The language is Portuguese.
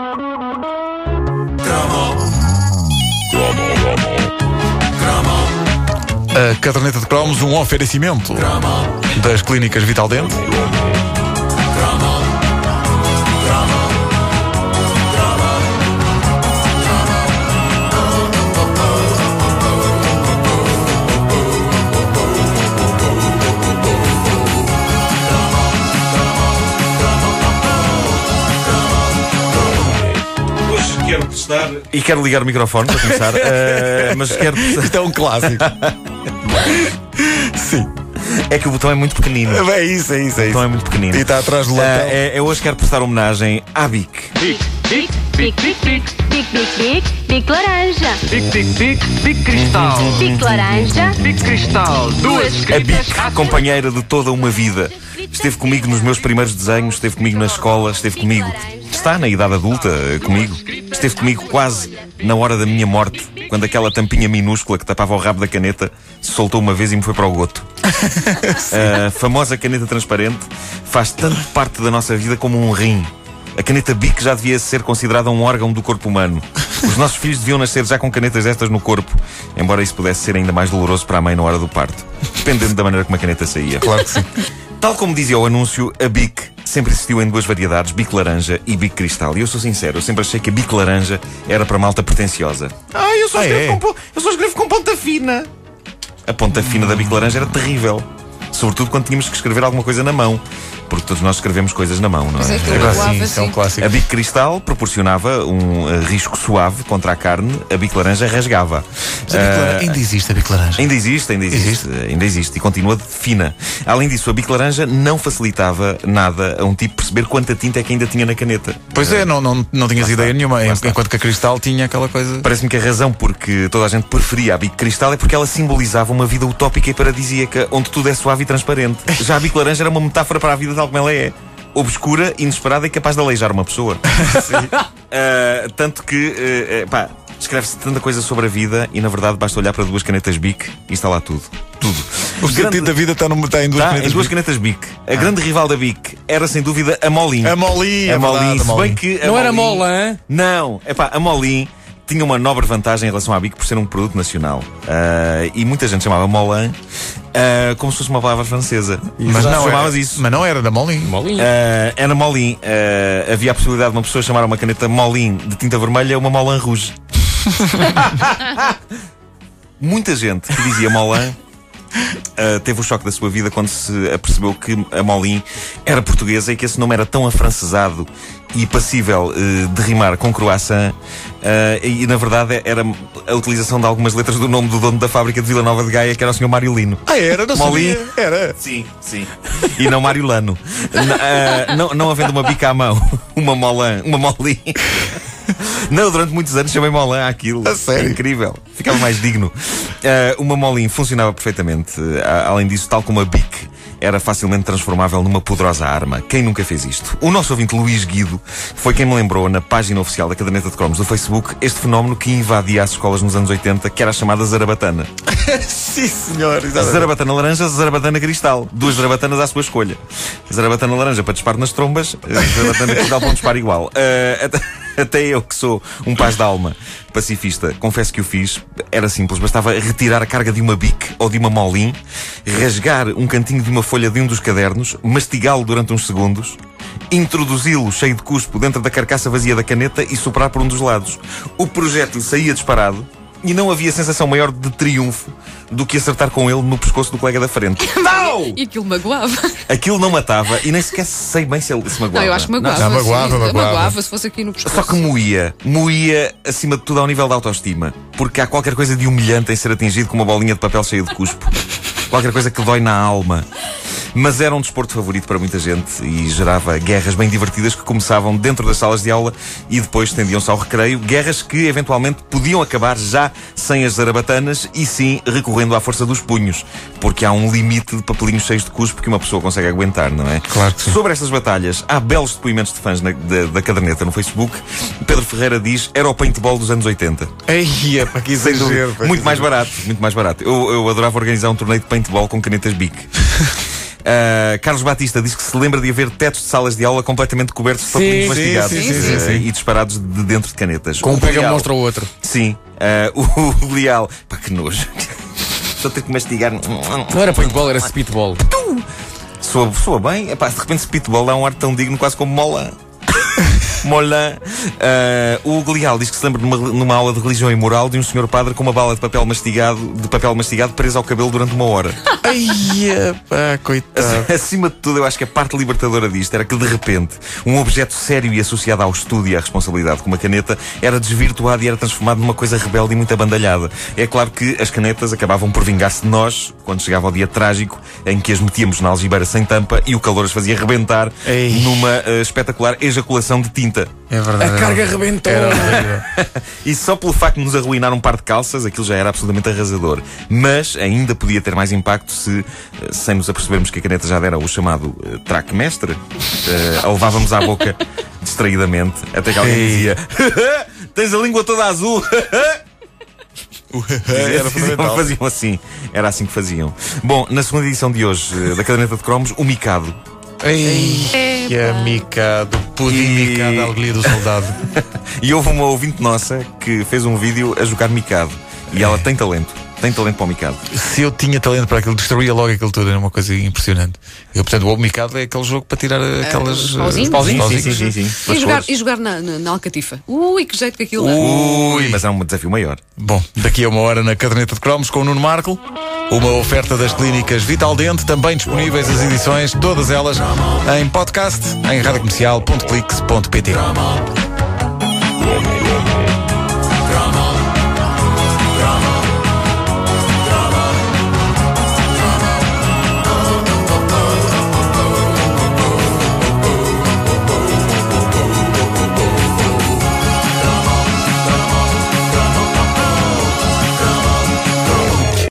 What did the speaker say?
A caderneta de cromos, um oferecimento das clínicas Vital Dente. Testar e quero ligar o microfone para começar, eh, mas quero. Isto é um clássico. Sim. É que o botão é muito pequenino. O É isso, é isso, é botão é muito pequenino. E está atrás do Eh, latão. é- eu hoje quero prestar homenagem à BIC. Bic, bic, bic, bic, bic, bic laranja. Bic, bic, bic, bic cristal. Bic laranja. Bic cristal. Duas A escritas. BIC, companheira de toda uma vida. Esteve comigo nos meus primeiros desenhos, esteve comigo na escola, esteve comigo. Está na idade adulta eh, comigo. Esteve comigo quase na hora da minha morte, quando aquela tampinha minúscula que tapava o rabo da caneta se soltou uma vez e me foi para o goto. A famosa caneta transparente faz tanto parte da nossa vida como um rim. A caneta BIC já devia ser considerada um órgão do corpo humano. Os nossos filhos deviam nascer já com canetas destas no corpo, embora isso pudesse ser ainda mais doloroso para a mãe na hora do parto, dependendo da maneira como a caneta saía. Claro que sim. Tal como dizia o anúncio, a Bic sempre existiu em duas variedades, Bic laranja e Bic cristal. E eu sou sincero, eu sempre achei que a Bic laranja era para malta pretenciosa. Ah, eu só Ah, escrevo, é? com, eu só escrevo com ponta fina. A ponta fina da Bic laranja era terrível. Sobretudo quando tínhamos que escrever alguma coisa na mão. Porque todos nós escrevemos coisas na mão, não é? é, É, sim, é um assim. clássico. A bico cristal proporcionava um eh, risco suave contra a carne, a bico laranja rasgava. Mas a bic laranja- Ah, ainda existe a bic laranja. Ainda existe, ainda existe, ainda existe e continua de fina. Além disso, a bico laranja não facilitava nada a um tipo perceber quanta tinta é que ainda tinha na caneta. Pois é, não, não, não tinhas ideia nenhuma. está. Enquanto que a cristal tinha aquela coisa. Parece-me que a razão porque toda a gente preferia a bico cristal é porque ela simbolizava uma vida utópica e paradisíaca, onde tudo é suave e transparente. Já a bico laranja era uma metáfora para a vida tal como ela é. Obscura, inesperada e capaz de aleijar uma pessoa. Ah, tanto que, eh, pá, escreve-se tanta coisa sobre a vida e na verdade basta olhar para duas canetas Bic e está lá tudo. Tudo. O sentido da vida está, no, está em duas Tá, canetas em duas Bic. canetas Bic. A grande rival da Bic era sem dúvida a Molin. A Molin, é a Molin. verdade, a Se bem Molin. que a Não era Molin- Molan? Não, é pá, a Molin tinha uma nobre vantagem em relação à Bic por ser um produto nacional. Ah, e muita gente chamava Molan ah, como se fosse uma palavra francesa. Mas não, chamavas era, isso. mas não era da Molin. Molinha. Ah, era Molin. Havia a possibilidade de uma pessoa chamar uma caneta Molin de tinta vermelha uma Molan Rouge. Muita gente que dizia Molan Uh, teve o choque da sua vida quando se apercebeu que a Molin era portuguesa e que esse nome era tão afrancesado e passível uh, de rimar com croissant. uh, e na verdade era a utilização de algumas letras do nome do dono da fábrica de Vila Nova de Gaia, que era o Sr. Mário Lino. Ah, era? Não Molin. sabia. Era. Sim, sim. E não Mário Lano. N- ah, não, não havendo uma bica à mão, uma Molan, uma Molin. Não, durante muitos anos chamei Molan àquilo. A sério? É incrível. Ficava mais digno. Ah, uma Molin funcionava perfeitamente. Ah, além disso, tal como a Bic, era facilmente transformável numa poderosa arma. Quem nunca fez isto? O nosso ouvinte Luís Guido foi quem me lembrou na página oficial da Caderneta de Cromos do Facebook este fenómeno que invadia as escolas nos anos 80, que era a chamada zarabatana. Sim, senhor. exatamente. Zarabatana laranja, zarabatana cristal. Duas zarabatanas à sua escolha. Zarabatana laranja para disparo nas trombas, eh, zarabatana cristal para um disparo igual. Eh, até, eu, que sou um paz de alma pacifista, confesso que o fiz. Era simples, bastava retirar a carga de uma bic ou de uma molin, rasgar um cantinho de uma folha de um dos cadernos, mastigá-lo durante uns segundos, introduzi-lo cheio de cuspo dentro da carcaça vazia da caneta e soprar por um dos lados. O projétil saía disparado e não havia sensação maior de triunfo do que acertar com ele no pescoço do colega da frente. Não! E aquilo magoava. Aquilo não matava e nem sequer sei bem se ele se magoava. Não, eu acho que magoava. Não, magoava, sim. magoava. se fosse aqui no pescoço. Só que moía, moía acima de tudo ao nível da autoestima. Porque há qualquer coisa de humilhante em ser atingido com uma bolinha de papel cheia de cuspo. qualquer coisa que dói na alma. Mas era um desporto favorito para muita gente e gerava guerras bem divertidas que começavam dentro das salas de aula e depois estendiam-se ao recreio. Guerras que eventualmente podiam acabar já sem as zarabatanas e sim recorrendo à força dos punhos. Porque há um limite de papelinhos cheios de cuspo que uma pessoa consegue aguentar, não é? Claro que sim. Sobre estas batalhas, há belos depoimentos de fãs na- da, da caderneta no Facebook. Pedro Ferreira diz: era o paintball dos anos 80. Ei, é para que exagero. Muito mais barato, muito mais barato. Eu, eu adorava organizar um torneio de paintball com canetas Bic. Ah, Carlos Batista diz que se lembra de haver tetos de salas de aula completamente cobertos de papelinhos mastigados sim, sim, sim, sim. e disparados de dentro de canetas. Com um pega Leal- mostra o outro. Sim. ah, o Leal. Pá, que nojo. A ter que mastigar. Não era paintball, era speedball. Soa, soa bem. Epá, de repente, speedball dá um ar tão digno, quase como mola. Molan. Ah, o Hugo Leal diz que se lembra numa, numa aula de religião e moral de um senhor padre com uma bala de papel mastigado, de papel mastigado presa ao cabelo durante uma hora. Ai, pá, coitado. Acima de tudo, eu acho que a parte libertadora disto era que, de repente, um objeto sério e associado ao estudo e à responsabilidade, como a caneta, era desvirtuado e era transformado numa coisa rebelde e muito abandalhada. É claro que as canetas acabavam por vingar-se de nós quando chegava o dia trágico em que as metíamos na algibeira sem tampa e o calor as fazia rebentar Ei. numa eh, espetacular ejaculação de tinta. É verdade. A carga arrebentou. Era horrível. E só pelo facto de nos arruinar um par de calças, aquilo já era absolutamente arrasador. Mas ainda podia ter mais impacto se, eh, sem nos apercebermos que a caneta já dera o chamado eh, traque mestre, eh, a levávamos à boca distraidamente, até que alguém dizia: Tens a língua toda azul! Era fundamental. faziam assim. Era assim que faziam. Bom, na segunda edição de hoje da caderneta de cromos, o Mikado. Ei, que é micado, pudim E- micado, a alegria do soldado. E houve uma ouvinte nossa que fez um vídeo a jogar Mikado. E ela tem talento. Tem talento para o Mikado. Se eu tinha talento para aquilo, destruía logo aquilo tudo, era uma coisa impressionante. Eu, portanto, o Micado é aquele jogo para tirar aquelas. os pauzinhos? pauzinhos. Sim, sim, sim, sim. E jogar, e jogar na, na, na Alcatifa. Ui, que jeito que aquilo dá. Ui, mas é um desafio maior. Bom, daqui a uma hora na caderneta de cromos com o Nuno Marco. Uma oferta das clínicas Vital Dente, também disponíveis as edições, todas elas em podcast, em radiocomercial.clix.pt.